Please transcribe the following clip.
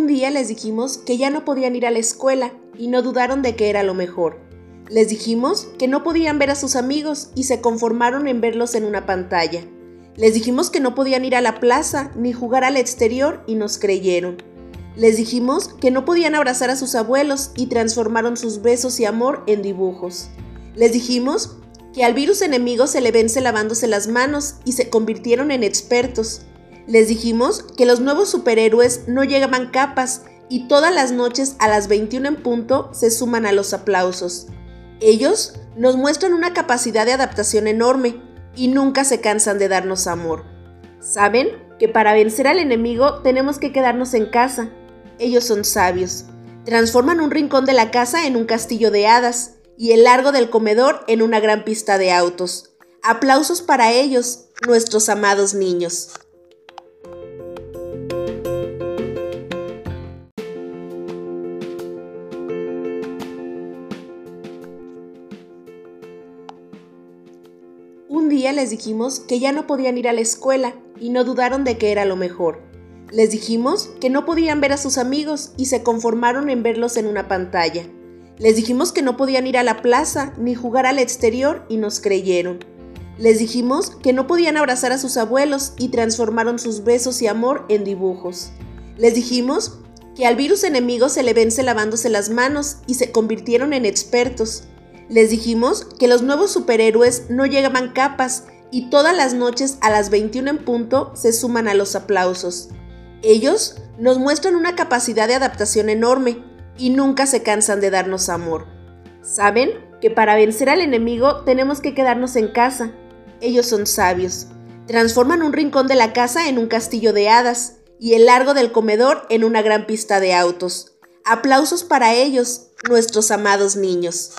día les dijimos que ya no podían ir a la escuela y no dudaron de que era lo mejor. Les dijimos que no podían ver a sus amigos y se conformaron en verlos en una pantalla. Les dijimos que no podían ir a la plaza ni jugar al exterior y nos creyeron. Les dijimos que no podían abrazar a sus abuelos y transformaron sus besos y amor en dibujos. Les dijimos que al virus enemigo se le vence lavándose las manos y se convirtieron en expertos. Les dijimos que los nuevos superhéroes no llegaban capas y todas las noches a las 21 en punto se suman a los aplausos. Ellos nos muestran una capacidad de adaptación enorme y nunca se cansan de darnos amor. Saben que para vencer al enemigo tenemos que quedarnos en casa. Ellos son sabios. Transforman un rincón de la casa en un castillo de hadas y el largo del comedor en una gran pista de autos. Aplausos para ellos, nuestros amados niños. Un día les dijimos que ya no podían ir a la escuela y no dudaron de que era lo mejor. Les dijimos que no podían ver a sus amigos y se conformaron en verlos en una pantalla. Les dijimos que no podían ir a la plaza ni jugar al exterior y nos creyeron. Les dijimos que no podían abrazar a sus abuelos y transformaron sus besos y amor en dibujos. Les dijimos que al virus enemigo se le vence lavándose las manos y se convirtieron en expertos. Les dijimos que los nuevos superhéroes no llegaban capas y todas las noches a las 21 en punto se suman a los aplausos. Ellos nos muestran una capacidad de adaptación enorme y nunca se cansan de darnos amor. Saben que para vencer al enemigo tenemos que quedarnos en casa. Ellos son sabios. Transforman un rincón de la casa en un castillo de hadas y el largo del comedor en una gran pista de autos. Aplausos para ellos, nuestros amados niños.